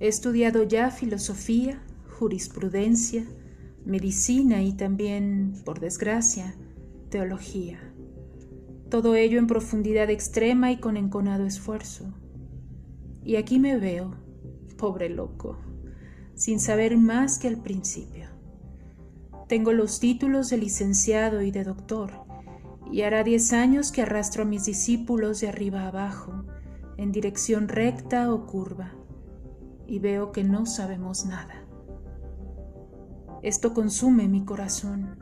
He estudiado ya filosofía, jurisprudencia, medicina y también, por desgracia, teología. Todo ello en profundidad extrema y con enconado esfuerzo. Y aquí me veo, pobre loco, sin saber más que al principio. Tengo los títulos de licenciado y de doctor, y hará diez años que arrastro a mis discípulos de arriba abajo, en dirección recta o curva, y veo que no sabemos nada. Esto consume mi corazón.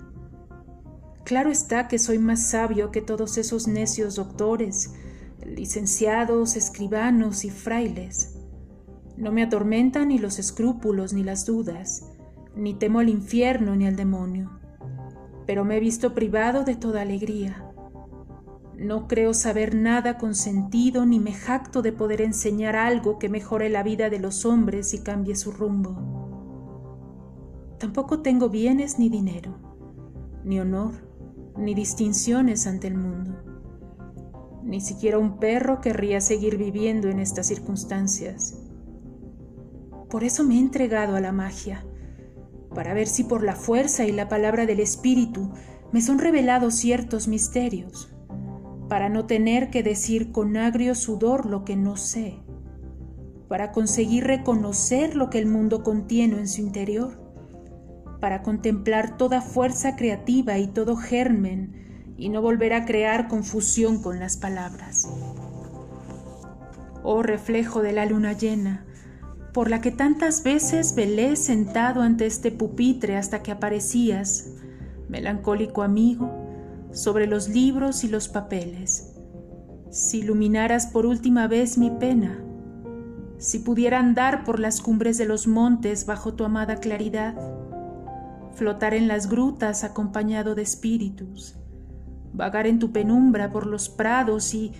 Claro está que soy más sabio que todos esos necios doctores, licenciados, escribanos y frailes. No me atormentan ni los escrúpulos ni las dudas, ni temo al infierno ni al demonio, pero me he visto privado de toda alegría. No creo saber nada con sentido ni me jacto de poder enseñar algo que mejore la vida de los hombres y cambie su rumbo. Tampoco tengo bienes ni dinero, ni honor, ni distinciones ante el mundo. Ni siquiera un perro querría seguir viviendo en estas circunstancias. Por eso me he entregado a la magia, para ver si por la fuerza y la palabra del Espíritu me son revelados ciertos misterios, para no tener que decir con agrio sudor lo que no sé, para conseguir reconocer lo que el mundo contiene en su interior para contemplar toda fuerza creativa y todo germen y no volver a crear confusión con las palabras. Oh reflejo de la luna llena, por la que tantas veces velé sentado ante este pupitre hasta que aparecías, melancólico amigo, sobre los libros y los papeles. Si iluminaras por última vez mi pena, si pudiera andar por las cumbres de los montes bajo tu amada claridad, flotar en las grutas acompañado de espíritus, vagar en tu penumbra por los prados y,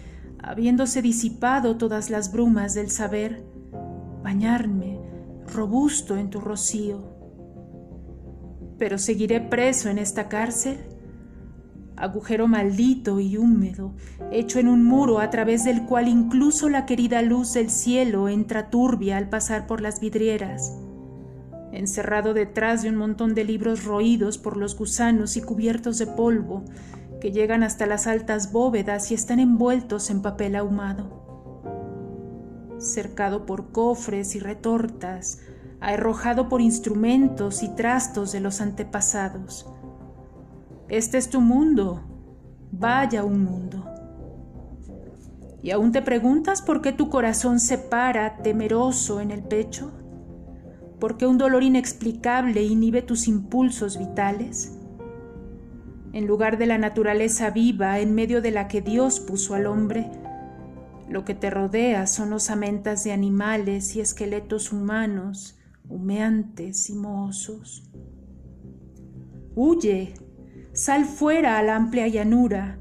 habiéndose disipado todas las brumas del saber, bañarme robusto en tu rocío. Pero seguiré preso en esta cárcel, agujero maldito y húmedo, hecho en un muro a través del cual incluso la querida luz del cielo entra turbia al pasar por las vidrieras encerrado detrás de un montón de libros roídos por los gusanos y cubiertos de polvo, que llegan hasta las altas bóvedas y están envueltos en papel ahumado. Cercado por cofres y retortas, arrojado por instrumentos y trastos de los antepasados. Este es tu mundo, vaya un mundo. ¿Y aún te preguntas por qué tu corazón se para temeroso en el pecho? ¿Por qué un dolor inexplicable inhibe tus impulsos vitales? En lugar de la naturaleza viva en medio de la que Dios puso al hombre, lo que te rodea son osamentas de animales y esqueletos humanos, humeantes y mohosos. Huye, sal fuera a la amplia llanura.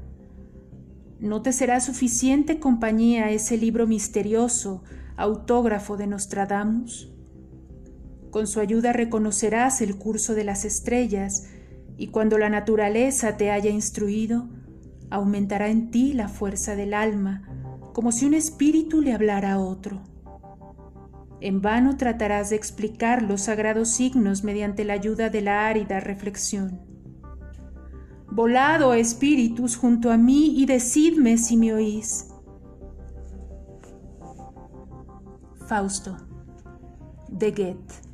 No te será suficiente compañía ese libro misterioso, autógrafo de Nostradamus. Con su ayuda reconocerás el curso de las estrellas y cuando la naturaleza te haya instruido, aumentará en ti la fuerza del alma, como si un espíritu le hablara a otro. En vano tratarás de explicar los sagrados signos mediante la ayuda de la árida reflexión. Volado, espíritus, junto a mí y decidme si me oís. Fausto de Goethe